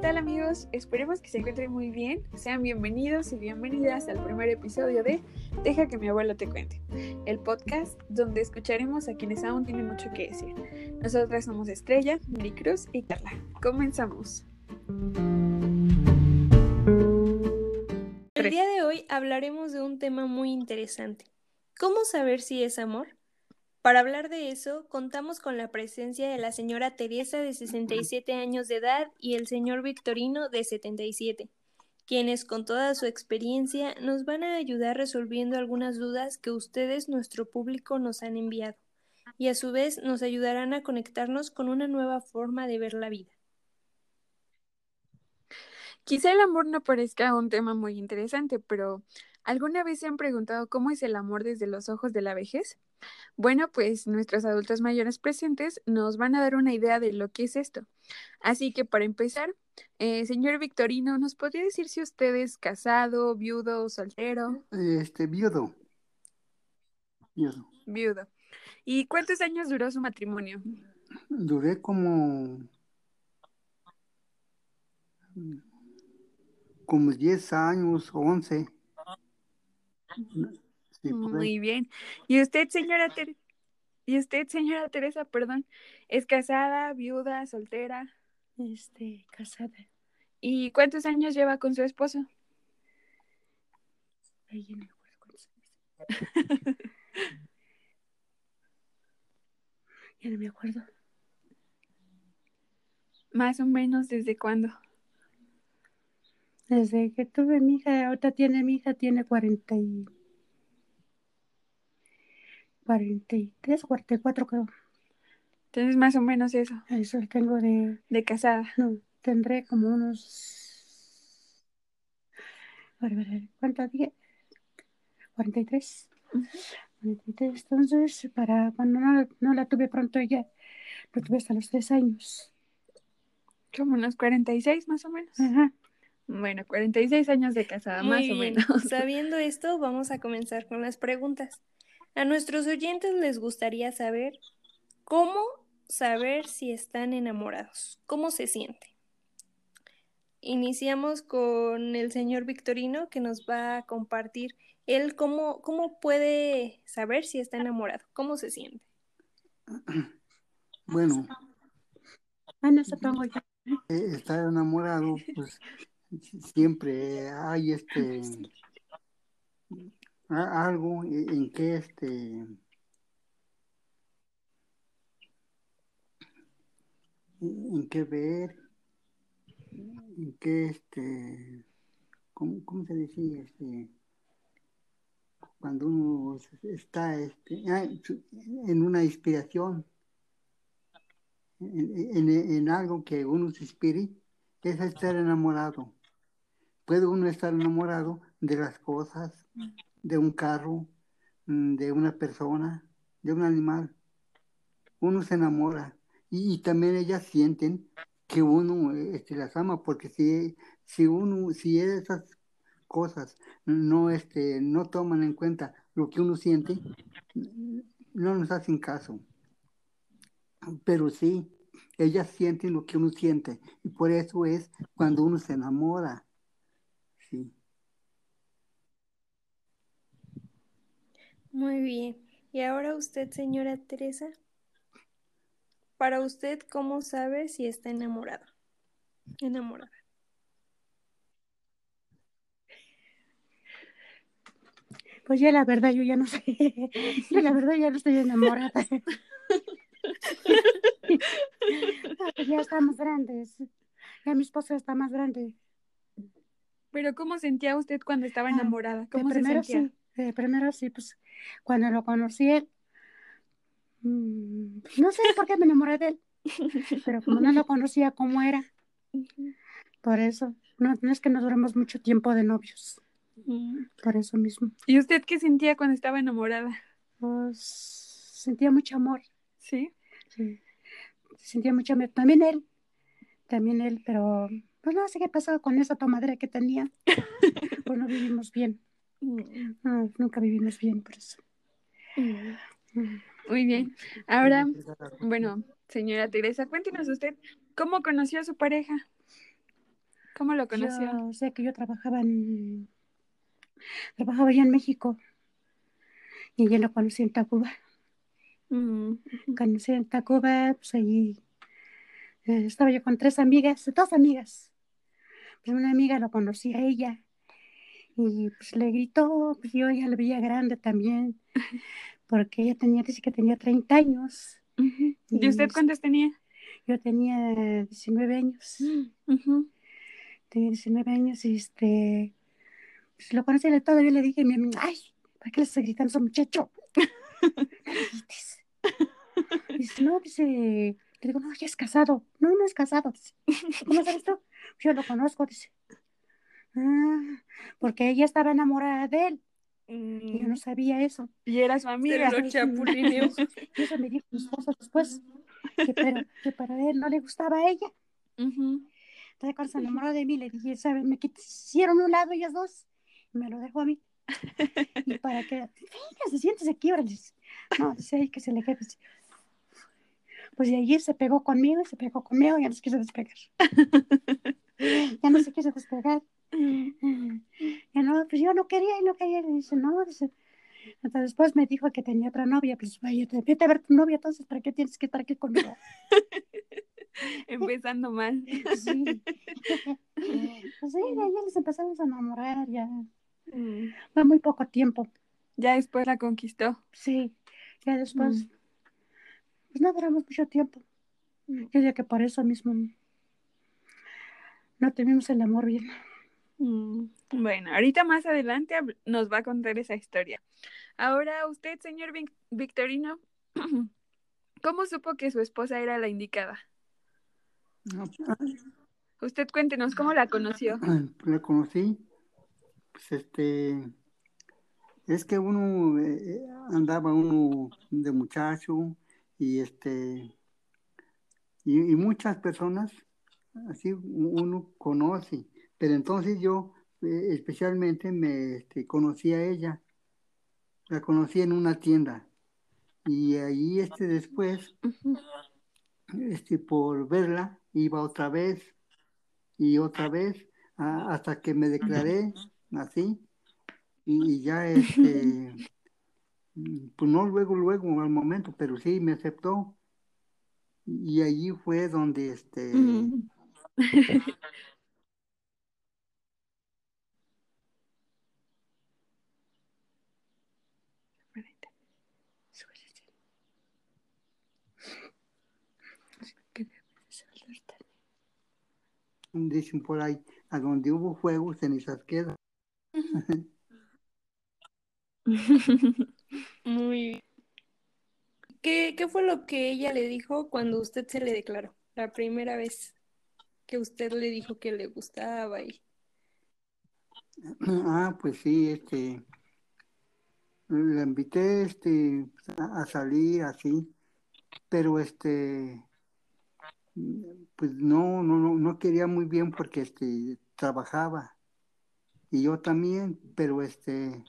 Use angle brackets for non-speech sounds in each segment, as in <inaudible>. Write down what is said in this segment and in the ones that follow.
tal amigos? Esperemos que se encuentren muy bien. Sean bienvenidos y bienvenidas al primer episodio de Deja que mi abuelo te cuente, el podcast donde escucharemos a quienes aún tienen mucho que decir. Nosotras somos Estrella, Cruz y Carla. Comenzamos. El día de hoy hablaremos de un tema muy interesante. ¿Cómo saber si es amor? Para hablar de eso, contamos con la presencia de la señora Teresa de 67 años de edad y el señor Victorino de 77, quienes con toda su experiencia nos van a ayudar resolviendo algunas dudas que ustedes, nuestro público, nos han enviado, y a su vez nos ayudarán a conectarnos con una nueva forma de ver la vida. Quizá el amor no parezca un tema muy interesante, pero ¿alguna vez se han preguntado cómo es el amor desde los ojos de la vejez? Bueno, pues nuestros adultos mayores presentes nos van a dar una idea de lo que es esto. Así que para empezar, eh, señor Victorino, ¿nos podría decir si usted es casado, viudo o soltero? Este, viudo. Viudo. Viudo. ¿Y cuántos años duró su matrimonio? Duré como como 10 años, 11. Muy bien. ¿Y usted, señora Teresa? ¿Y usted, señora Teresa, perdón, es casada, viuda, soltera? Este, casada. ¿Y cuántos años lleva con su esposo? Ay, no me acuerdo cuántos años. <laughs> ya no me acuerdo. Más o menos, ¿desde cuándo? Desde que tuve mi hija, ahorita tiene mi hija, tiene cuarenta y 43, 44 creo. Entonces más o menos eso. Eso tengo de... De casada. No, tendré como unos... ¿Cuánto dije? 43. 43. Entonces, para cuando no, la tuve pronto ya, lo tuve hasta los 3 años. Como unos 46 más o menos. Ajá. Bueno, 46 años de casada, más o menos. <laughs> Sabiendo esto, vamos a comenzar con las preguntas. A nuestros oyentes les gustaría saber cómo saber si están enamorados, cómo se siente. Iniciamos con el señor Victorino que nos va a compartir él cómo, cómo puede saber si está enamorado, cómo se siente. Bueno, ah, eh, estar enamorado, pues siempre hay este algo en que este en qué ver en qué este ¿cómo, cómo se decía este cuando uno está este, en una inspiración en, en, algo que uno se inspire es estar enamorado puede uno estar enamorado de las cosas de un carro, mm, de una persona, de un animal. Uno se enamora y, también ellas sienten que uno este, las ama, porque si, si uno, si esas cosas no, este, no toman en cuenta lo que uno siente, no nos hacen caso. Pero sí, ellas sienten lo que uno siente y por eso es cuando uno se enamora. Sí. Muy bien. Y ahora usted, señora Teresa, para usted, ¿cómo sabe si está enamorado? Enamorada. Pues ya la verdad, yo ya no sé. <laughs> Yo la verdad ya no estoy enamorada. <laughs> ya estamos grandes. Ya mi esposo está más grande. Pero ¿cómo sentía usted cuando estaba ah, enamorada? ¿Cómo se sentía? Primero sí, pues cuando lo conocí, mm, no sé por qué me enamoré de él, pero como no lo conocía cómo era, por eso, no, es que no duremos mucho tiempo de novios, por eso mismo. ¿Y usted qué sentía cuando estaba enamorada? Pues sentía mucho amor. ¿Sí? Sí, sentía mucho amor. También él, también él, pero pues no sé qué pasó con esa tomadera que tenía. <laughs> pues no vivimos bien. No, nunca vivimos bien por eso. Muy bien. Ahora, bueno, señora Teresa, cuéntenos usted, ¿cómo conoció a su pareja? ¿Cómo lo conoció? Yo sé que yo trabajaba en trabajaba allá en México y yo lo conocí en Tacuba. Mm. Conocí en Tacuba, pues allí eh, estaba yo con tres amigas, dos amigas. Pues una amiga lo conocí a ella y pues le gritó, pues yo ya la veía grande también, porque ella tenía, dice que tenía 30 años. ¿Y Y usted cuántos tenía? yo tenía 19 años. <gasps> Tenía 19 años y este, pues lo conocí de todo. Yo le dije a mi amiga, ay, ¿para qué le estás gritando a ese muchacho? <laughs> Dice, no, dice, le digo, no, ya es casado. No, no es casado. Dice, ¿cómo sabes tú? Yo lo conozco, dice. Ah, porque ella estaba enamorada de él y yo no Mm, sabía eso. Y era su amiga. lo chapulineó. <laughs> Y eso me dijo mi esposo después, que, pero, que para él no le gustaba a ella. Entonces cuando se enamoró de mí, le dije, ¿sabes? Me hicieron un lado ellas dos y me lo dejó a mí. Y <laughs> para que, venga, se siente aquí, órale. No, dice, ay, que se le quede. Pues de allí se pegó conmigo, y se pegó conmigo, ya no se quiso despegar. <laughs> Ya no se quiso despegar. <laughs> Ya no, pues yo no quería y no quería. Le dice, no, dice. Entonces después me dijo que tenía otra novia, pues vaya, vete a ver tu novia, entonces, ¿para qué tienes que estar aquí conmigo? <laughs> Empezando mal. <laughs> Sí. Pues sí, ahí nos empezamos a enamorar, ya. Mm. Fue muy poco tiempo. Ya después la conquistó. Sí, ya después, Mm. pues no duramos mucho tiempo. Yo digo que por eso mismo no tuvimos el amor bien. Mm, Bueno, ahorita más adelante nos va a contar esa historia. Ahora usted, señor Vic- Victorino, <clears throat> ¿cómo supo que su esposa era la indicada? No, Usted cuéntenos cómo la conoció. <clears throat> la conocí, pues este, es que uno eh, andaba uno de muchacho y este, y, y muchas personas, así uno conoce, pero entonces yo eh, especialmente me este, conocí a ella, la conocí en una tienda. Y ahí este después, este, por verla, iba otra vez y otra vez a- hasta que me declaré así. Y, y ya este <laughs> pues no luego luego al momento pero sí me aceptó. Y allí fue donde este <laughs> dicen por ahí a donde hubo fuego cenizas quedan <laughs> Muy bien. ¿Qué, qué fue lo que ella le dijo cuando usted se le declaró? La primera vez que usted le dijo que le gustaba y... <clears throat> ah pues sí este la invité este a, a salir así pero este pues no, no, no, quería muy bien porque este trabajaba. Y yo también, pero este,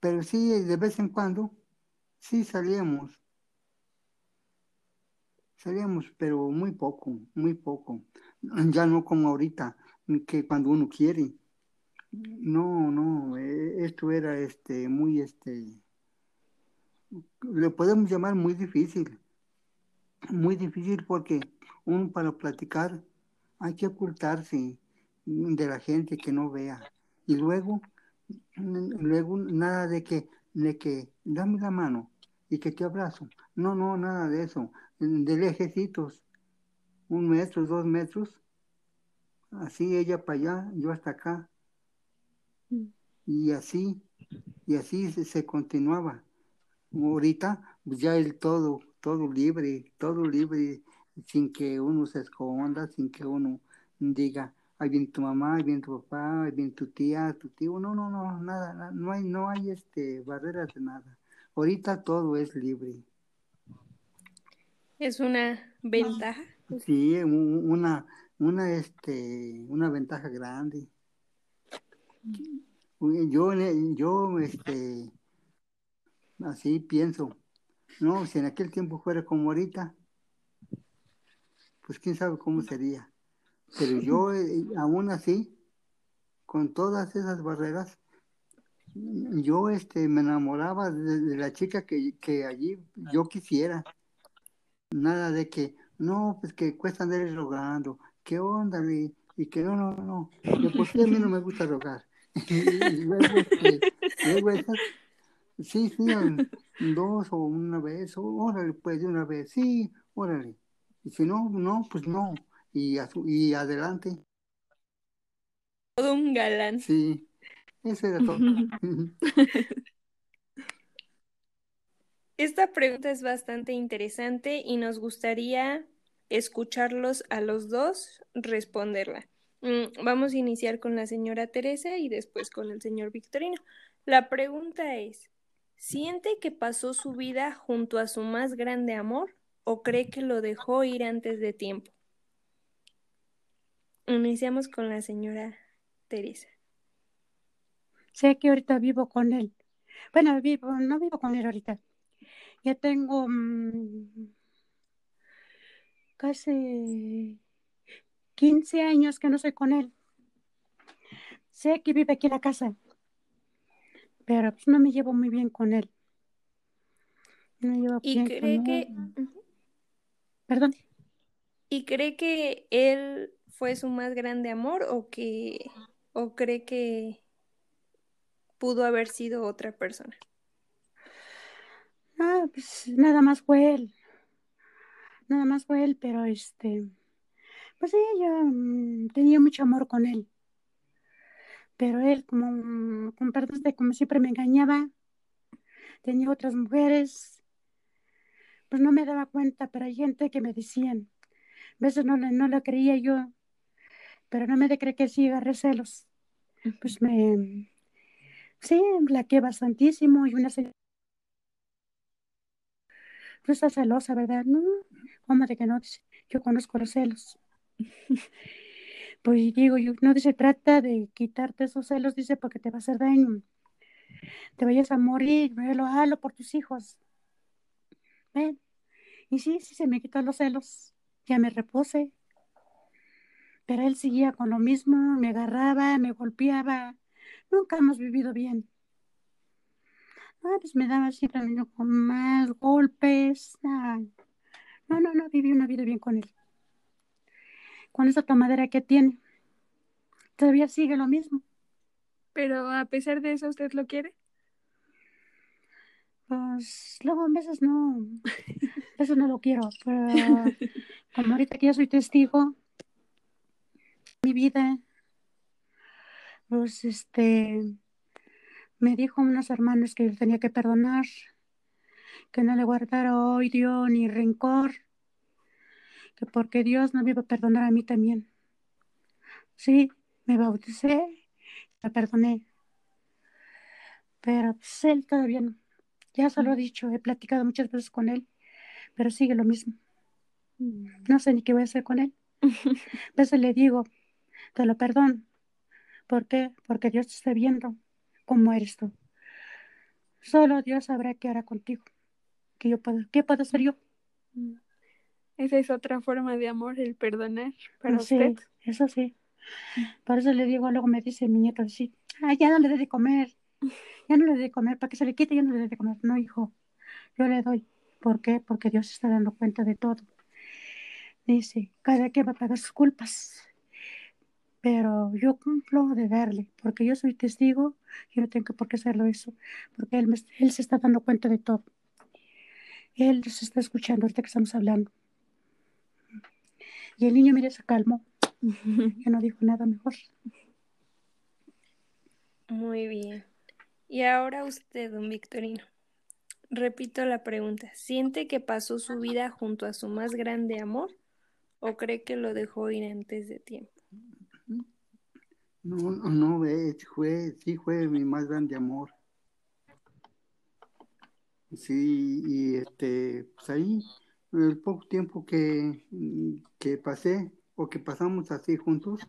pero sí de vez en cuando sí salíamos, salíamos, pero muy poco, muy poco, <clears throat> ya no como ahorita, que cuando uno quiere, no, no, eh, esto era este muy este, le podemos llamar muy difícil. Muy difícil porque uno para platicar hay que ocultarse de la gente que no vea. Y luego, luego nada de que, de que dame la mano y que te abrazo. No, no, nada de eso. De lejecitos, un metro, dos metros, así ella para allá, yo hasta acá. Y así, y así se, se continuaba. Ahorita, pues ya el todo, todo libre, todo libre, sin que uno se esconda, sin que uno diga, ahí viene tu mamá, ahí viene tu papá, ahí viene tu tía, tu tío, no, no, no, nada, no hay, no hay este barreras de nada. Ahorita todo es libre. Es una ventaja. Sí, una, una, este, una ventaja grande. Yo, yo, este, así pienso. No, si en aquel tiempo fuera como ahorita, pues quién sabe cómo sería. Pero yo, <laughs> eh, aún así, con todas esas barreras, yo este, me enamoraba de, la chica que, que, allí yo quisiera. Nada de que, no, pues que cuesta andar rogando, ¿qué onda? Y, que no, no, no, de por a mí no me gusta rogar. <laughs> y, luego, este, luego esas, sí, sí, dos o una vez, órale, pues de una vez, sí, órale. Y si no, no, pues no. Y, y adelante. Todo un galán. Sí, eso era todo. <laughs> Esta pregunta es bastante interesante y nos gustaría escucharlos a los dos responderla. Mm, vamos a iniciar con la señora Teresa y después con el señor Victorino. La pregunta es, ¿siente que pasó su vida junto a su más grande amor o cree que lo dejó ir antes de tiempo? Iniciamos con la señora Teresa. Sé que ahorita vivo con él. Bueno, vivo, no vivo con él ahorita. Ya tengo mm, casi 15 años que no soy con él. Sé que vive aquí en la casa, pero pues, no me llevo muy bien con él. ¿Y cree que... Perdón. ¿Y cree que él fue su más grande amor o que o cree que pudo haber sido otra persona? Ah, pues nada más fue él. Nada más fue él, pero este, pues sí, yo mm, tenía mucho amor con él. Pero él, como, mm, de como siempre me engañaba, tenía otras mujeres, pues no me daba cuenta, pero hay gente que me decían, a veces no, no la creía yo, pero no me de creer que sí agarré celos. Pues me, sí, la que bastantísimo y una señora. Tú estás celosa, ¿verdad? No, ¿cómo de que no? Yo conozco los celos. <laughs> pues digo, yo, no se trata de quitarte esos celos, dice, porque te va a hacer daño. Te vayas a morir, lo halo por tus hijos. ¿Ven? Y sí, sí, se me quitó los celos. Ya me repuse. Pero él seguía con lo mismo, me agarraba, me golpeaba. Nunca hemos vivido bien. Ah, pues me daba siempre con más golpes. no, no, no, viví una vida bien con él. Con esa tomadera que tiene. Todavía sigue lo mismo. Pero a pesar de eso, ¿usted lo quiere? Pues luego a veces no, <laughs> eso no lo quiero, pero <laughs> como ahorita que ya soy testigo, mi vida, pues este, me dijo unos hermanos que yo tenía que perdonar, que no le guardara odio ni rencor, que porque Dios no me iba a perdonar a mí también. Sí, me bauticé, la perdoné, pero pues él todavía no. Ya se lo he dicho, he platicado muchas veces con él, pero sigue lo mismo. Mm. No sé ni qué voy a hacer con él. <laughs> A veces le digo, te lo perdono. ¿Por qué? Porque Dios te está viendo cómo eres tú. Solo Dios sabrá qué hará contigo. ¿Qué, yo puedo, ¿Qué puedo hacer yo? Mm. Esa es otra forma de amor, el perdonar para sí, usted. Eso sí. Por eso le digo, luego me dice mi nieto, sí, ah, ya no le dé de comer, <laughs> ya no le dé de comer, para que se le quite, ya no le dé de comer. No, hijo, yo le doy. ¿Por qué? Porque Dios está dando cuenta de todo. Dice, cada quien va a pagar sus culpas pero yo cumplo de darle, porque yo soy testigo, yo no tengo por qué hacerlo eso, porque él, él se está dando cuenta de todo. Él se está escuchando ahorita que estamos hablando. Y el niño, mire, se calmó. <laughs> Ya no dijo nada mejor. Muy bien. Y ahora usted, don Victorino. Repito la pregunta. ¿Siente que pasó su vida junto a su más grande amor o cree que lo dejó ir antes de tiempo? No, no, fue, sí fue mi más grande amor. Sí, y este, pues ahí, el poco tiempo que, que pasé o que pasamos así juntos,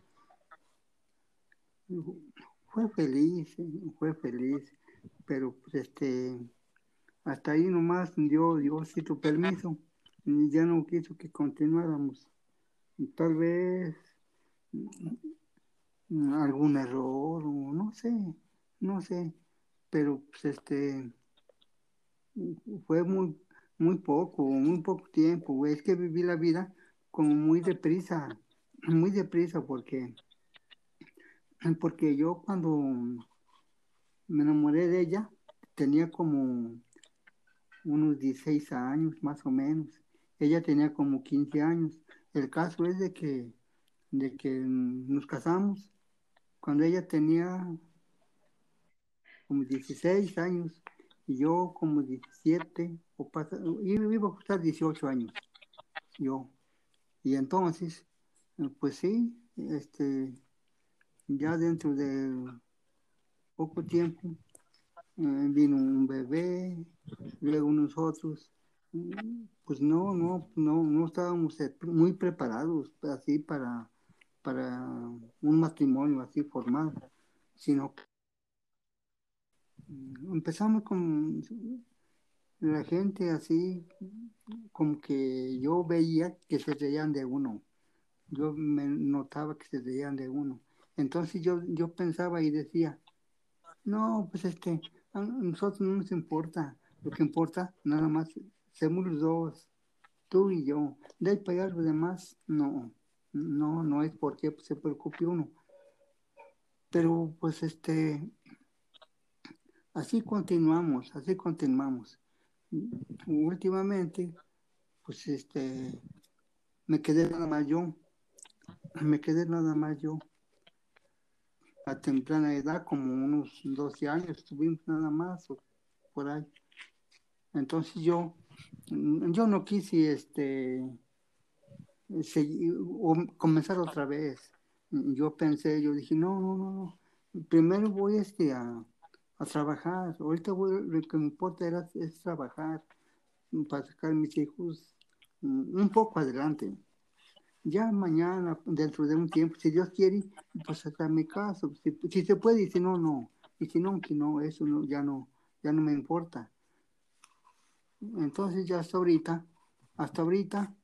fue feliz, fue feliz, pero pues este, hasta ahí nomás dio tu permiso ya no quiso que continuáramos. Tal vez mm, algún error o no sé, no sé, pero pues este fue muy muy poco, muy poco tiempo, es que viví la vida como muy deprisa, muy deprisa porque porque yo cuando me enamoré de ella tenía como unos 16 años más o menos. Ella tenía como 15 años. El caso es de que, de que nos casamos cuando ella tenía como 16 años y yo como 17 o pasa, iba a costar 18 años yo. Y entonces, pues sí, este, ya dentro de poco tiempo eh, vino un bebé, luego nosotros, pues no, no, no, no estábamos muy preparados así para, para un matrimonio así formal, sino que empezamos con la gente así, como que yo veía que se reían de uno, yo me notaba que se reían de uno. Entonces yo, yo pensaba y decía, no, pues este, nosotros no nos importa. Lo que importa, nada más, somos los dos, tú y yo. De ahí para los demás, no. No, no es porque se preocupe uno. Pero pues este, así continuamos, así continuamos. Últimamente, pues este, me quedé nada más yo, me quedé nada más yo a temprana edad, como unos 12 años, tuvimos nada más por ahí. Entonces yo, yo no quise este, comenzar otra vez. Yo pensé, yo dije, no, no, no, no. Primero voy este, a, trabajar. Ahorita lo que me importa era, es trabajar para sacar a mis hijos un poco adelante ya mañana, dentro de un tiempo, si Dios quiere, pues hasta mi caso, si, se puede, y si no, no, y si no, que no, eso no, ya no, ya no me importa. Entonces ya hasta ahorita, hasta ahorita,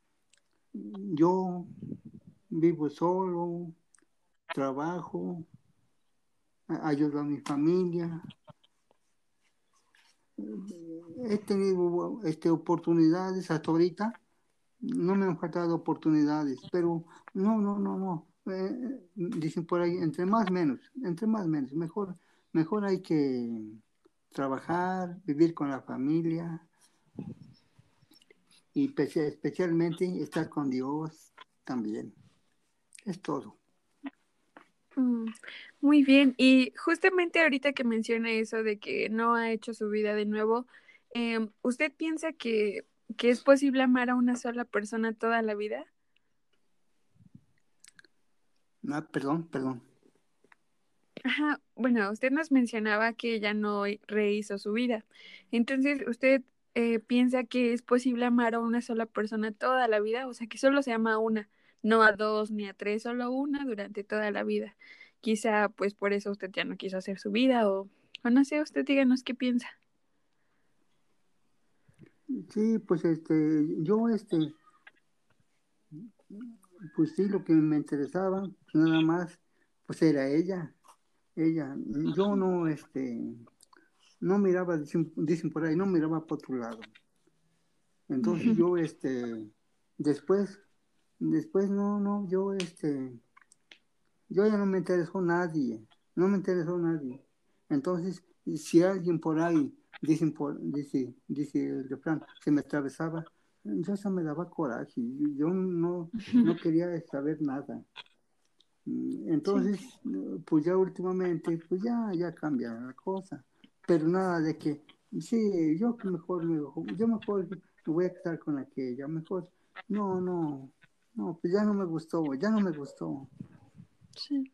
yo vivo solo, trabajo, ayudo a mi familia. He tenido este, oportunidades hasta ahorita no me han faltado oportunidades, pero no, no, no, no. Eh, dicen por ahí, entre más menos, entre más menos, mejor, mejor hay que trabajar, vivir con la familia y especialmente estar con Dios también. Es todo. Mm, muy bien, y justamente ahorita que menciona eso de que no ha hecho su vida de nuevo, em, ¿usted piensa que que es posible amar a una sola persona toda la vida? No, perdón, perdón. Ajá, bueno, usted nos mencionaba que ella no rehizo su vida. Entonces, ¿usted eh, piensa que es posible amar a una sola persona toda la vida? O sea, que solo se ama a una, no a dos ni a tres, solo una durante toda la vida. Quizá, pues por eso usted ya no quiso hacer su vida o, o no sé, usted díganos qué piensa. Sí, pues este, yo este, pues sí, lo que me interesaba, nada más, pues era ella, ella. Yo no, este, no miraba, dicen, por ahí, no miraba por otro lado. Entonces yo, este, después, después no, no, yo, este, yo ya no me interesó nadie, no me interesó nadie. Entonces, si alguien por ahí dicen por, dice, dice el refrán, se me atravesaba, yo eso me daba coraje, yo no, no quería saber nada. Mm, entonces, pues ya últimamente, pues ya, ya cambia la cosa, pero nada de que, sí, yo mejor, yo mejor me voy a quedar con aquella, mejor, no, no, no, pues ya no me gustó, ya no me gustó. Sí.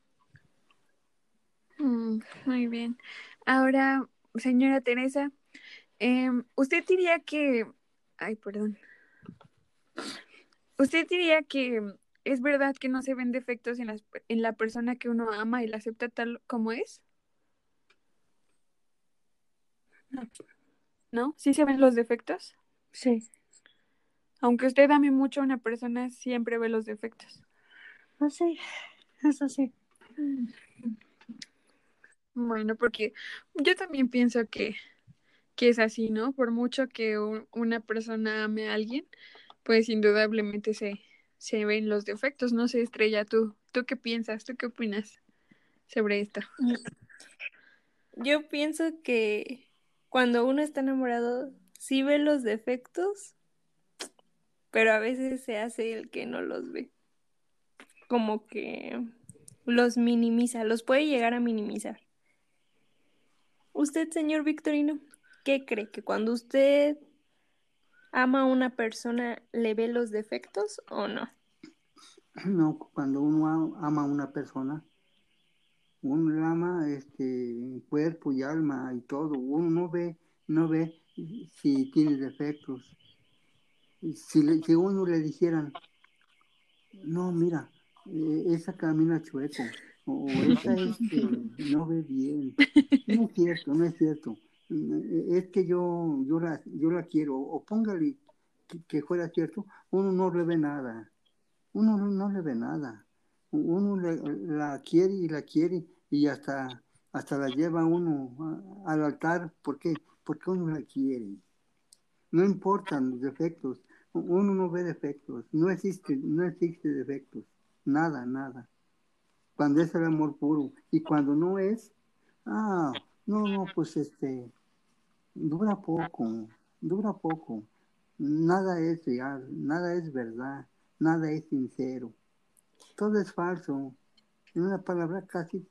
Mm, muy bien. Ahora, señora Teresa, em, ¿usted diría que, ay, perdón, ¿usted diría que es verdad que no se ven defectos en, en la persona que uno ama y la acepta tal como es? No. ¿No? ¿Sí se ven los defectos? Sí. Aunque usted ame mucho a una persona, siempre ve los defectos. No sé. Eso sí. Bueno, porque yo también pienso que, que es así, ¿no? Por mucho que un- una persona ame a alguien, pues indudablemente se, se ven los defectos. No sé, Estrella, ¿tú, ¿tú qué piensas? ¿Tú qué opinas sobre esto? Yo pienso que cuando uno está enamorado, sí ve los defectos, pero a veces se hace el que no los ve. Como que los minimiza, los puede llegar a minimizar. Usted, señor Victorino, ¿qué cree? ¿Que cuando usted ama a una persona le ve los defectos o no? No, cuando uno ama a una persona, uno ama este, cuerpo y alma y todo. Uno no ve, no ve si tiene defectos. Si, le- si uno le dijeran, no, mira, eh, esa camina chueco, o, o esa <laughs> este, no ve bien. <laughs> No es cierto, no es cierto. Eh, Es que yo, yo, la, yo la quiero, o póngale que, fuera cierto, uno no le ve nada. Uno no, le ve nada. Uno la quiere y la quiere y hasta, hasta la lleva uno al altar. ¿Por qué? Porque uno la quiere. No importan los defectos. Uno no ve defectos. No existe, no existe defectos. Nada, nada. Cuando es el amor puro. Y cuando no es, ah, no, no, pues este, dura poco, dura poco. Nada es real, nada es verdad, nada es sincero. Todo es falso. En una palabra casi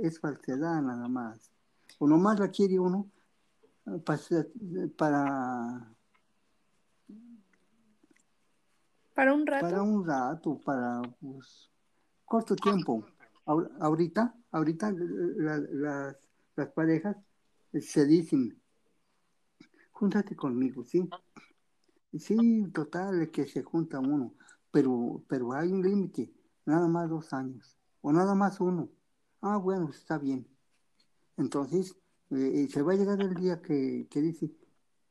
es falsedad nada más. O nomás la quiere uno eh, para, ¿Para un rato? para un rato, para pues, corto tiempo. Ahor- Ahorita, ahorita la- las, las parejas se dicen, júntate conmigo, ¿sí? Sí, total, que se junta uno, pero, pero hay un límite, nada más dos años, o nada más uno. Ah, bueno, está bien. Entonces, eh, se va a llegar el día que, que dice,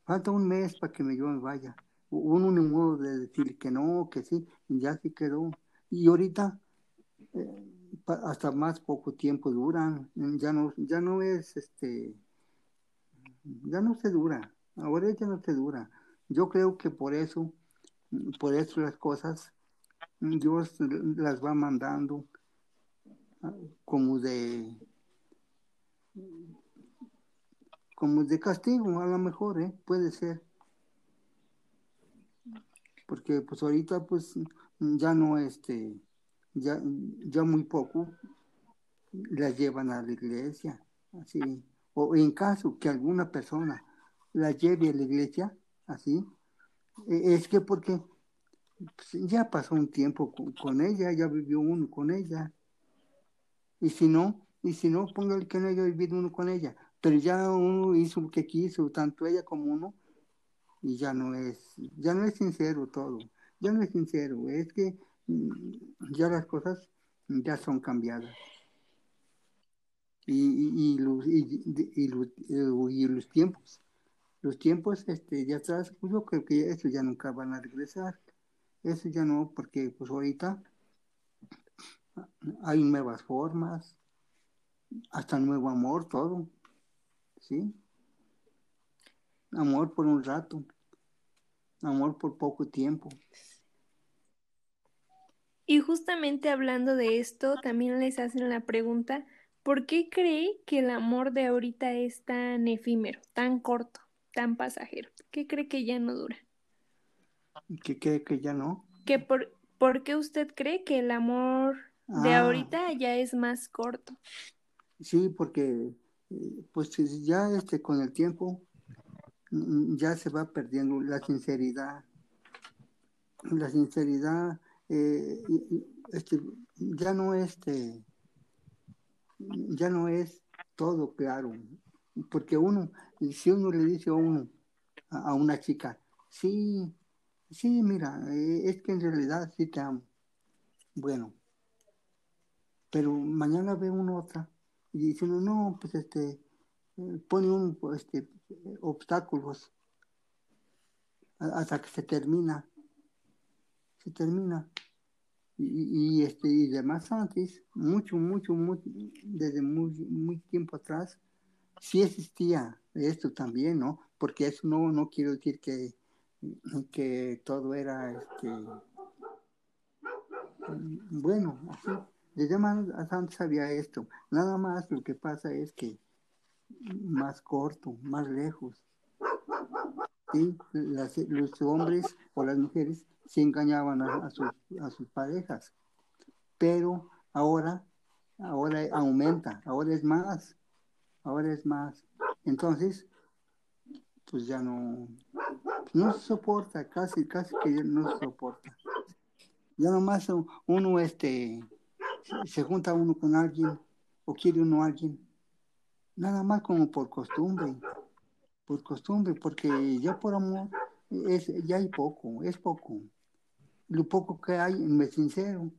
falta un mes para que me, yo me vaya. Uno ni modo de decir que no, que sí, ya se quedó. Y ahorita, eh, hasta más poco tiempo duran, ya no, ya no es este, ya no se dura, ahora ya no se dura. Yo creo que por eso, por eso las cosas, Dios las va mandando ah, como de, como de castigo, a lo mejor, ¿eh? Puede ser. Porque pues ahorita pues ya no este, ya, ya muy poco las llevan a la iglesia, así. O en caso que alguna persona la lleve a la iglesia, así, e- es que porque pues, ya pasó un tiempo con, ella, ya vivió uno con ella. Y si no, y si no, póngale que no haya vivido uno con ella. Pero ya uno hizo lo que quiso, tanto ella como uno, y ya no es, ya no es sincero todo. Ya no es sincero, es que mm, ya las cosas ya son cambiadas. Y, y, y los, y los tiempos, los tiempos este, de atrás, yo creo que eso ya nunca van a regresar. Eso ya no, porque pues ahorita hay nuevas formas, hasta nuevo amor, todo. ¿Sí? Amor por un rato, amor por poco tiempo. Y justamente hablando de esto, también les hacen la pregunta, ¿por qué cree que el amor de ahorita es tan efímero, tan corto, tan pasajero? ¿Qué cree que ya no dura? ¿Que cree que ya no? ¿Que por, ¿Por qué usted cree que el amor de Ah. ahorita ya es más corto? Sí, porque eh, pues ya este con el tiempo mm, ya se va perdiendo la sinceridad. La sinceridad eh, este, ya no este ya no es todo claro. Porque uno, si uno le dice a uno, a, una chica, sí, sí, mira, eh, es que en realidad sí te amo. Bueno, pero mañana ve uno otra y dice uno, no, pues este, eh, pone un este, obstáculos hasta que se termina, se termina. y, este, y demás antes, mucho, mucho, mucho, desde muy, muy tiempo atrás, sí existía esto también, ¿no? Porque eso no, no quiero decir que, que todo era, este, bueno, así, desde más antes había esto. Nada más lo que pasa es que más corto, más lejos. ¿sí? los hombres o las mujeres se engañaban a, sus, a sus parejas. Pero ahora, ahora aumenta, ahora es más, ahora es más. Entonces, pues ya no, no soporta, casi, casi que no soporta. Ya nomás uno este, se junta uno con alguien o quiere uno a alguien, nada más como por costumbre, por costumbre, porque ya por amor es, ya hay poco, es poco lo poco que hay, me sincero.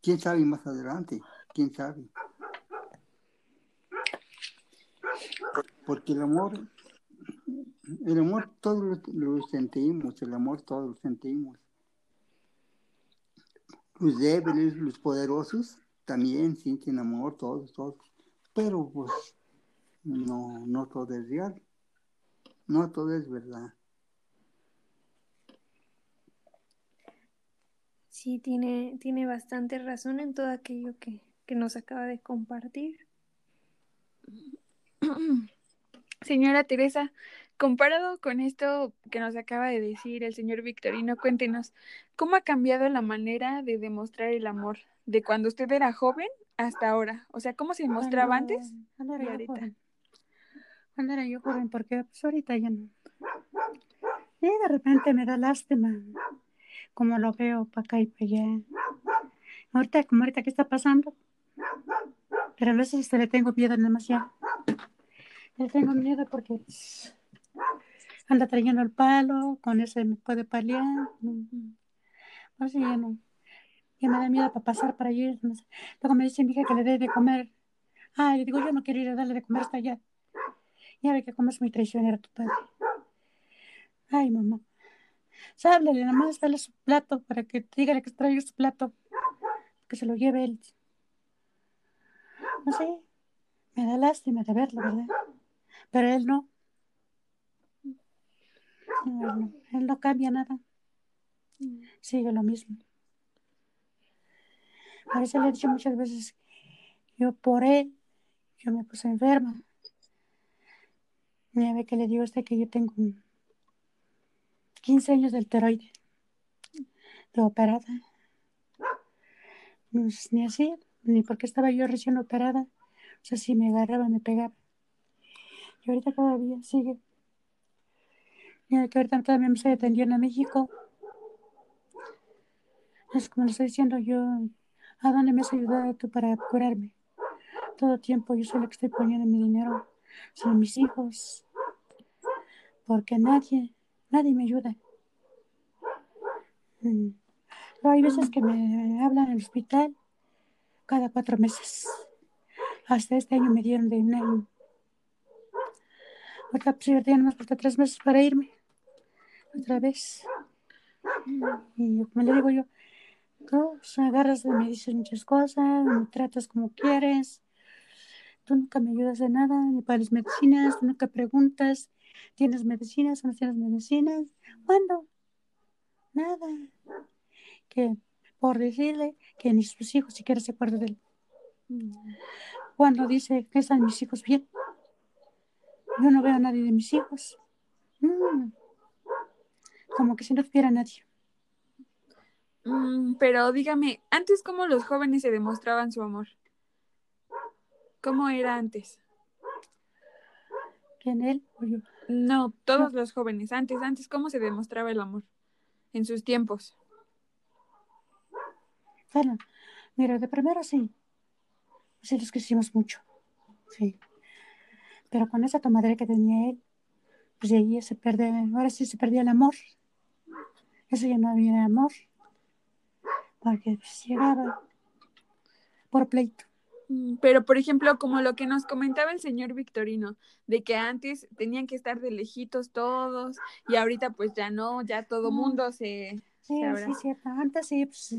¿Quién sabe más adelante? ¿Quién sabe? Porque el amor, el amor todos lo, sentimos, el amor todos lo sentimos. Los débiles, los poderosos, también sienten amor, todos, todos. Pero pues no, no todo es real. No todo es verdad. Sí, tiene, tiene bastante razón en todo aquello que, nos acaba de compartir. <clears throat> Señora Teresa, comparado con esto que nos acaba de decir el señor Victorino, cuéntenos, ¿cómo ha cambiado la manera de demostrar el amor de cuando usted era joven hasta ahora? O sea, ¿cómo se mostraba antes cuando era Yo joven. Cuando era yo joven, porque pues ahorita ya no. Y de repente me da lástima como lo veo para acá y para allá. Ahorita, como ahorita, ¿qué está pasando? Pero a veces este, le tengo miedo demasiado. Tengo miedo porque anda trayendo el palo, con ese me puede paliar. No. Ya me da miedo para pasar para allí. Luego me dice mi hija que le dé de comer. Ay, le digo, yo no quiero ir a darle de comer hasta allá. Ya ve que comes muy traicionero tu padre. Ay, mamá. Háblale, nada más dale su plato para que dígale que traiga su plato, que se lo lleve él. No sé, me da lástima de verlo, ¿verdad? Pero él no. él no, cambia nada. Sigue lo mismo. Por eso le he dicho muchas veces, yo por él, yo me puse enferma. Ya ve que le digo a usted que yo tengo un 15 años del teroide, de operada. Pues, ni así, ni porque estaba yo recién operada. O sea, si me agarraba, me pegaba. Y ahorita todavía sigue. Y que ahorita me estoy atendiendo a México. Es como le estoy diciendo yo, ¿a dónde me has ayudado tú para curarme? Todo tiempo yo soy la que estoy poniendo mi dinero. Son mis hijos. Porque nadie nadie me ayuda. Mm. hay veces que me hablan en el hospital cada cuatro meses. Hasta este año me dieron de un. Otra pues yo tenía más hasta tres meses para irme. Otra vez. Y como le digo yo, tú agarras y me dices muchas cosas, me tratas como quieres. Tú nunca me ayudas de nada, ni para las medicinas, tú nunca preguntas ¿Tienes medicinas o no tienes medicinas? ¿Cuándo? Nada. Que por decirle que ni sus hijos siquiera se acuerdan de él. Cuando dice que están mis hijos bien. Yo no veo a nadie de mis hijos. Mm. Como que si no tuviera nadie. Mm, pero dígame, antes cómo los jóvenes se demostraban su amor. ¿Cómo era antes? ¿Quién él o yo? No, todos los jóvenes. Antes, antes, ¿cómo se demostraba el amor? En sus tiempos. Bueno, mira, de primero sí. Sí, los quisimos mucho. Sí. Pero con esa tomadera que tenía él, pues de ahí se pierde, ahora sí se perdía el amor. Eso ya no había amor. Porque pues, llegaba por pleito. Mm, pero, por ejemplo, como lo que nos comentaba el señor Victorino, de que antes tenían que estar de lejitos todos y ahorita pues ya no, ya todo mundo se, Sí, sí, cierto. Antes sí, pues,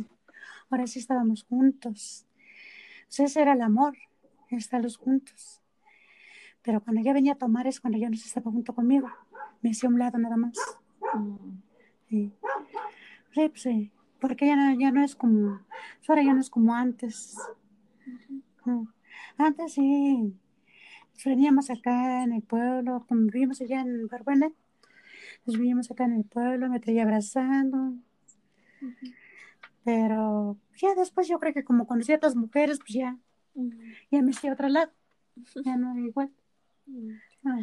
ahora sí estábamos juntos. Pues ese era el amor, estarlos juntos. Pero cuando ya venía a tomar es cuando ya no se estaba junto conmigo. Me hacía un lado nada más. Mm. Sí. Sí, pues sí. Porque ya no, ya no es como, ahora ya no es como antes. Antes sí, veníamos acá en el pueblo, como vivimos allá en Barbuena, nos vivimos acá en el pueblo, me traía abrazando. Pero ya después yo creo que como conocí a otras mujeres, pues ya, ya me estoy a otro lado. Ya <laughs> no igual. Ah,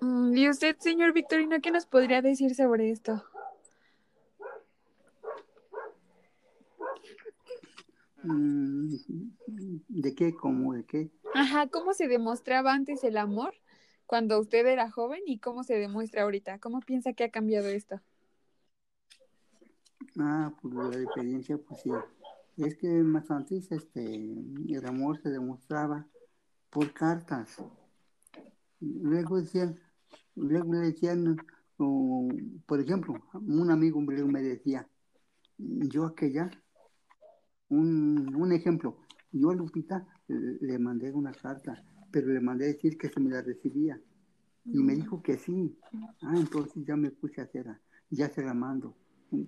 mm, ¿Y usted, señor Victorino, qué nos podría decir sobre esto? Mm, ¿De qué? ¿Cómo? ¿De qué? Ajá, ¿cómo se demostraba antes el amor cuando usted era joven y cómo se demuestra ahorita? ¿Cómo piensa que ha cambiado esto? Ah, pues la diferencia, pues sí. Es que más antes este, el amor se demostraba por cartas. Luego decían, luego le decían, por ejemplo, un amigo me decía, yo aquella un, un ejemplo, yo a Lupita le mandé una carta, pero le mandé decir que se me la recibía. Y me dijo que sí. Ah, entonces ya me puse a hacerla. Ya se la mando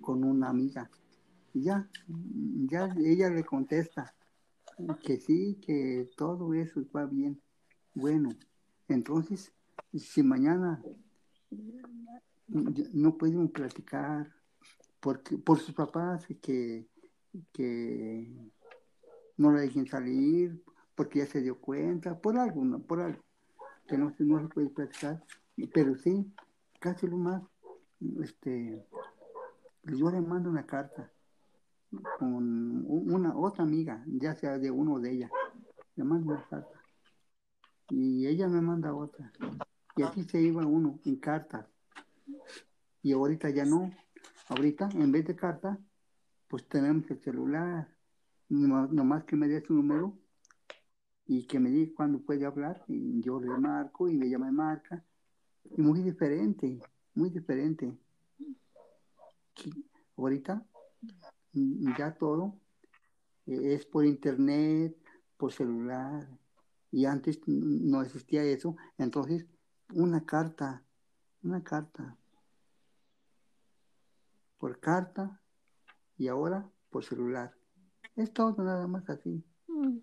con una amiga. Ya, ya ella le contesta que sí, que todo eso va bien. Bueno, entonces, si mañana no podemos platicar porque, por sus papás que que no la dejen salir porque ya se dio cuenta, por algo, por algo, que no, no se puede platicar, pero sí, casi lo más, este, yo le mando una carta con una otra amiga, ya sea de uno o de ella, mando una carta. Y ella me manda otra. Y así se iba uno en cartas y ahorita ya no, ahorita en vez de carta pues tenemos el celular, nomás, que me dé su número y que me diga cuándo puede hablar y yo le marco y ella me marca. Y muy diferente, muy diferente. Ahorita ya todo es por internet, por celular, y antes no existía eso, entonces una carta, una carta, por carta y ahora por celular. Es todo nada más así. Mm.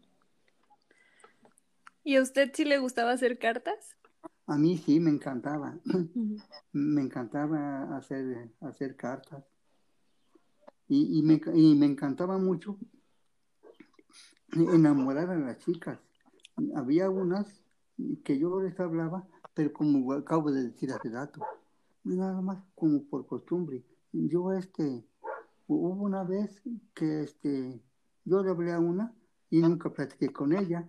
¿Y a usted sí le gustaba hacer cartas? A mí sí, me encantaba. <clears throat> me encantaba hacer, hacer cartas. Y, me, y me encantaba mucho enamorar a las chicas. Había unas que yo les hablaba, pero como acabo de decir hace rato, nada más como por costumbre. Yo este Hubo una vez que este, yo le hablé a una y nunca platiqué con ella.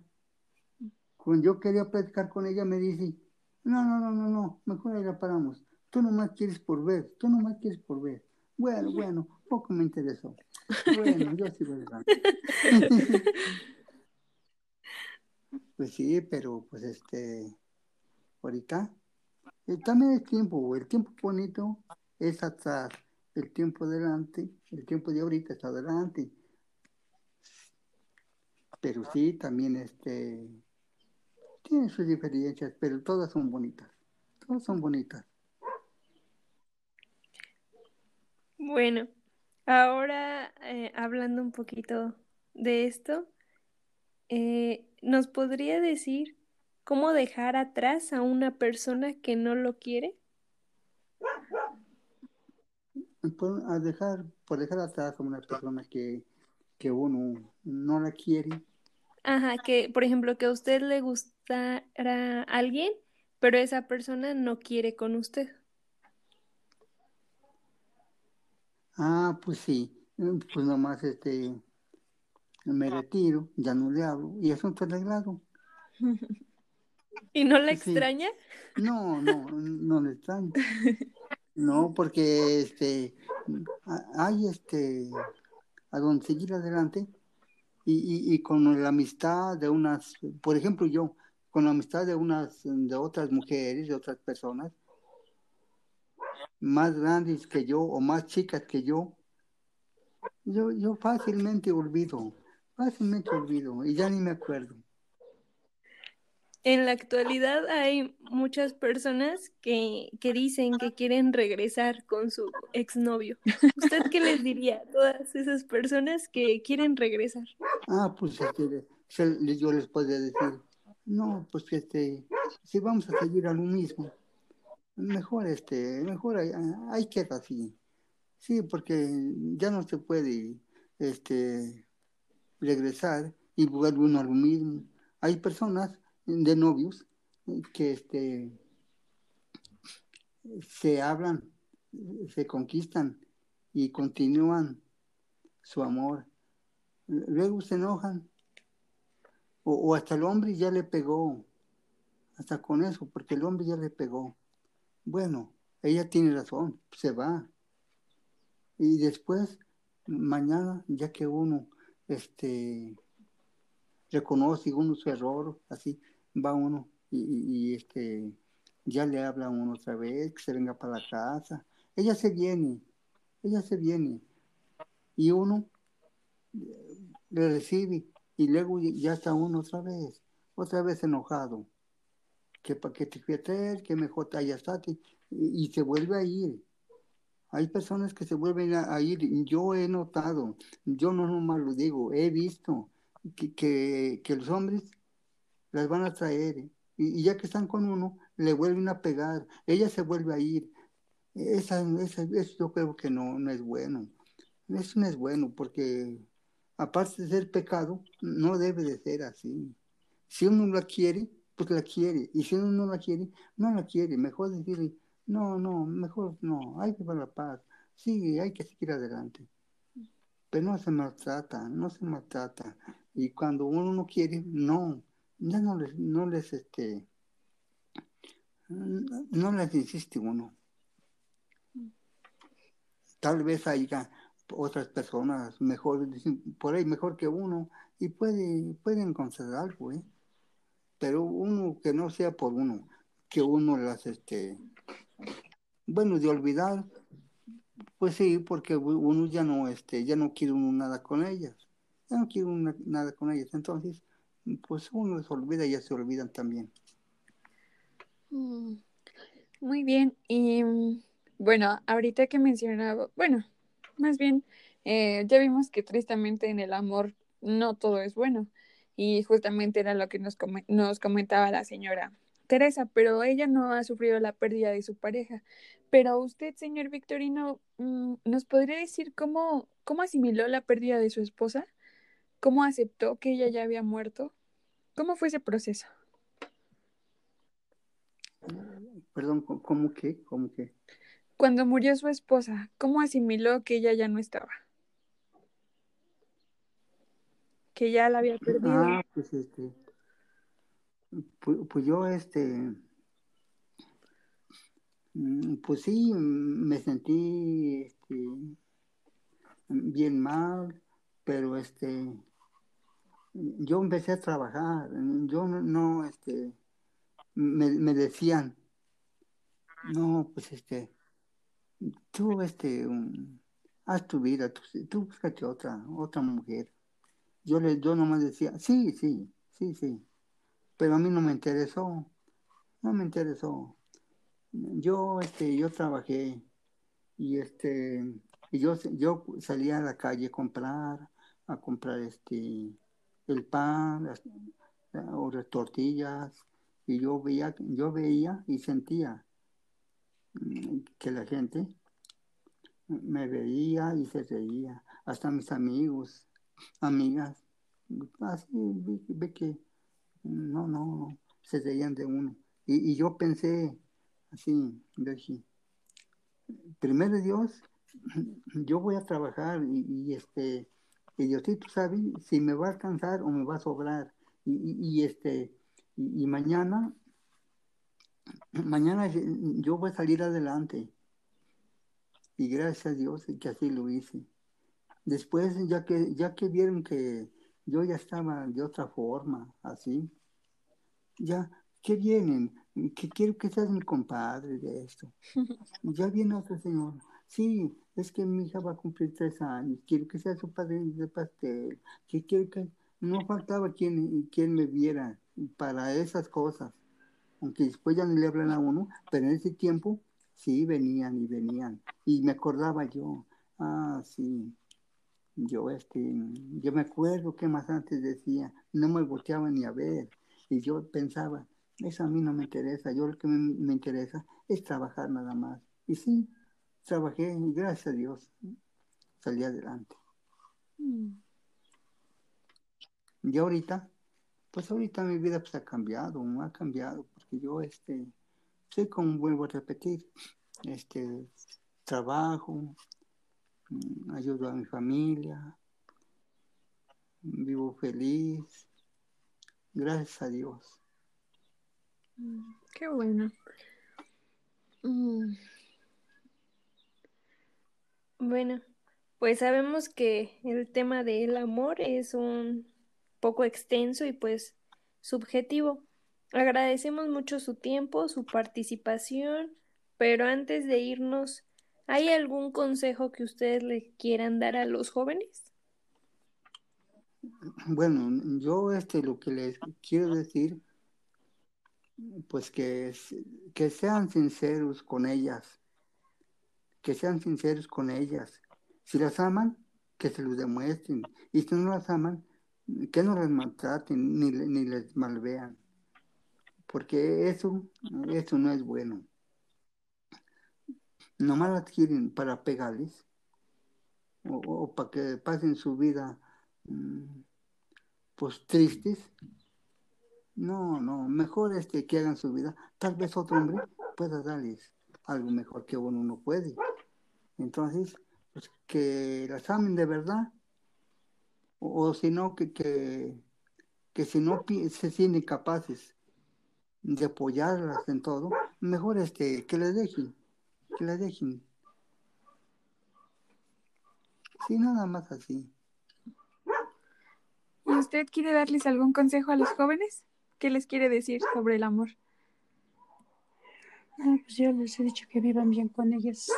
Cuando yo quería platicar con ella me dice, no, no, no, no, no, mejor ahí la paramos. Tú nomás quieres por ver, tú nomás quieres por ver. Bueno, bueno, poco me interesó. Bueno, yo sí verdad. <laughs> pues sí, pero pues este, ahorita, eh, también el tiempo, el tiempo bonito es atrás el tiempo adelante, el tiempo de ahorita está adelante. Pero sí, también este, tiene sus diferencias, pero todas son bonitas. Todas son bonitas. Bueno, ahora eh, hablando un poquito de esto, eh, ¿nos podría decir cómo dejar atrás a una persona que no lo quiere? por, a dejar, por dejar atrás a una persona que, que uno no la quiere. Ajá, que por ejemplo que a usted le gustara alguien, pero esa persona no quiere con usted. Ah, pues sí, pues nomás este, me retiro, ya no le hablo y eso está arreglado. <laughs> ¿Y no la extraña? No, no, no le extraño. No, porque este hay este a donde seguir adelante y, y, con la amistad de unas, por ejemplo yo, con la amistad de unas, de otras mujeres, de otras personas, más grandes que yo o más chicas que yo, yo, yo fácilmente olvido, fácilmente olvido y ya ni me acuerdo. En la actualidad hay muchas personas que, que, dicen que quieren regresar con su exnovio. ¿Usted qué les diría a todas esas personas que quieren regresar? Ah, pues este, yo les podría decir, no, pues este, si vamos a seguir a lo mismo, mejor este, mejor hay, hay que así. Sí, porque ya no se puede este, regresar y jugar uno a lo mismo. Hay personas de novios que este, se hablan, se conquistan y continúan su amor. Luego se enojan. O, hasta el hombre ya le pegó. Hasta con eso, porque el hombre ya le pegó. Bueno, ella tiene razón, se va. Y después, mañana, ya que uno este, reconoce uno su error, así, va uno y, este ya le habla uno otra vez, que se venga para la casa. Ella se viene, ella se viene. Y uno le recibe y luego ya está uno otra vez, otra vez enojado. Que para que te fíjate, que mejor te haya estado y, se vuelve a ir. Hay personas que se vuelven a, ir. Yo he notado, yo no nomás lo digo, he visto que, que, que los hombres las van a traer. Y, ya que están con uno, le vuelven a pegar. Ella se vuelve a ir. Esa, esa, eso yo creo que no, no es bueno. Eso no es bueno porque aparte de ser pecado, no debe de ser así. Si uno la quiere, pues la quiere. Y si uno no la quiere, no la quiere. Mejor decirle, no, no, mejor no, hay que ver la paz. Sí, hay que seguir adelante. Pero no se maltrata, no se maltrata. Y cuando uno no quiere, no ya no les, no les, este, no les insiste uno. Tal vez haya otras personas mejor, por ahí mejor que uno, y puede, pueden conceder algo, ¿eh? Pero uno que no sea por uno, que uno las, este, bueno, de olvidar, pues sí, porque uno ya no, este, ya no quiere uno nada con ellas, ya no quiere nada con ellas, entonces pues uno se olvida y ya se olvidan también. Mm, muy bien, y bueno, ahorita que mencionaba, bueno, más bien, eh, ya vimos que tristemente en el amor no todo es bueno, y justamente era lo que nos, nos comentaba la señora Teresa, pero ella no ha sufrido la pérdida de su pareja. Pero usted, señor Victorino, mm, ¿nos podría decir cómo, cómo asimiló la pérdida de su esposa? ¿Cómo aceptó que ella ya había muerto? ¿Cómo fue ese proceso? Perdón, ¿cómo qué? ¿Cómo qué? Cuando murió su esposa, ¿cómo asimiló que ella ya no estaba? Que ya la había perdido. Ah, pues este. Pues, pues yo, este. Mm, pues sí, me sentí este, bien mal, pero este yo empecé a trabajar, yo no, este, me, decían, no, pues este, tú, este, haz tu vida, tú, tú búscate otra, otra mujer. Yo, le, yo nomás decía, sí, sí, sí, sí, pero a mí no me interesó, no me interesó. Yo, este, yo trabajé y este, yo, yo salía a la calle a comprar, a comprar este, el pan o las tortillas y yo veía, yo veía y sentía mm, que la gente me veía y se reía, hasta mis amigos, amigas, así ve, que no, no, se reían de uno. Y, yo pensé así, dije, primero Dios, <clears throat> yo voy a trabajar y este y Diosito sabe si me va a alcanzar o me va a sobrar. Y, este, y, mañana, <clears throat> mañana yo voy a salir adelante. Y gracias a Dios que así lo hice. Después, ya que, ya que vieron que yo ya estaba de otra forma, así, ya ¿qué vienen? Que quiero que seas mi compadre de esto. <laughs> ya viene otro señor. Sí, es que mi hija va a cumplir tres años. Quiero que sea su padre de pastel. Que quiero que no faltaba quien, quien me viera para esas cosas. Aunque después ya no le hablan a uno, pero en ese tiempo sí venían y venían. Y me acordaba yo, ah, sí, yo este, yo me acuerdo que más antes decía, no me volteaba ni a ver. Y yo pensaba, eso a mí no me interesa, yo lo que me, interesa es trabajar nada más. Y sí, trabajé y gracias a Dios salí adelante. Mm. Y ahorita, pues ahorita mi vida pues ha cambiado, ha cambiado, porque yo este, soy como vuelvo a repetir, este, trabajo, ayudo a mi familia, vivo feliz, gracias a Dios. Qué bueno. Mm. Bueno, pues sabemos que el tema del amor es un poco extenso y pues subjetivo. Agradecemos mucho su tiempo, su participación, pero antes de irnos, ¿hay algún consejo que ustedes le quieran dar a los jóvenes? Bueno, yo este lo que les quiero decir pues que, que sean sinceros con ellas, que sean sinceros con ellas. Si las aman, que se los demuestren. Y si no las aman, que no las maltraten ni, ni les malvean. Porque eso, eso no es bueno. Nomás las quieren para pegarles o, para que pasen su vida mm, pues tristes no, no, mejor este que hagan su vida. Tal vez otro hombre pueda darles algo mejor que uno no puede. Entonces, pues que las amen de verdad. O, si no, que, que, que si no se sienten capaces de apoyarlas en todo, mejor este que les dejen, que les dejen. Sí, nada más así. ¿Y usted quiere darles algún consejo a los jóvenes? ¿Qué les quiere decir sobre el amor? Ah, pues yo les he dicho que vivan bien con ellas.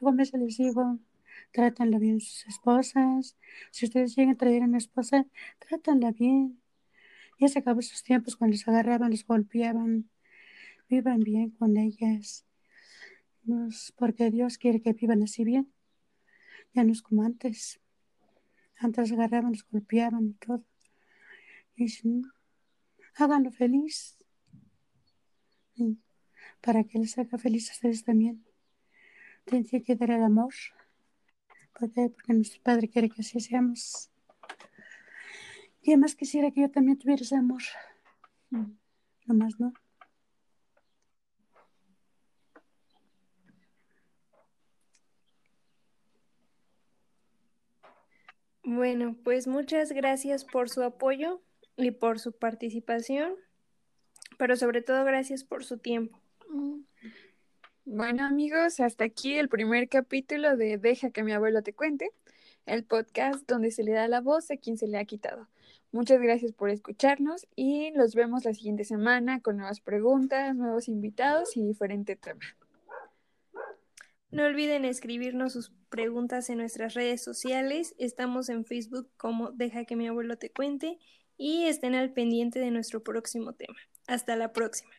Luego me les digo, trátanla bien sus esposas. Si ustedes llegan a traer una esposa, trátanla bien. Ya se acabó esos tiempos cuando les agarraban, les golpeaban. Vivan bien con ellas. Porque Dios quiere que vivan así bien. Ya no es como antes. Antes agarraban, les golpeaban y todo. Y háganlo feliz. Para que les haga feliz a ustedes también. Tienen que dar el amor. Porque nuestro Padre quiere que así seamos. Y además quisiera que yo también tuviera ese amor. No más, ¿no? Bueno, pues muchas gracias por su apoyo y por su participación, pero sobre todo gracias por su tiempo. Bueno amigos, hasta aquí el primer capítulo de Deja que mi abuelo te cuente, el podcast donde se le da la voz a quien se le ha quitado. Muchas gracias por escucharnos y los vemos la siguiente semana con nuevas preguntas, nuevos invitados y diferente tema. No olviden escribirnos sus preguntas en nuestras redes sociales. Estamos en Facebook como Deja que mi abuelo te cuente y estén al pendiente de nuestro próximo tema. Hasta la próxima.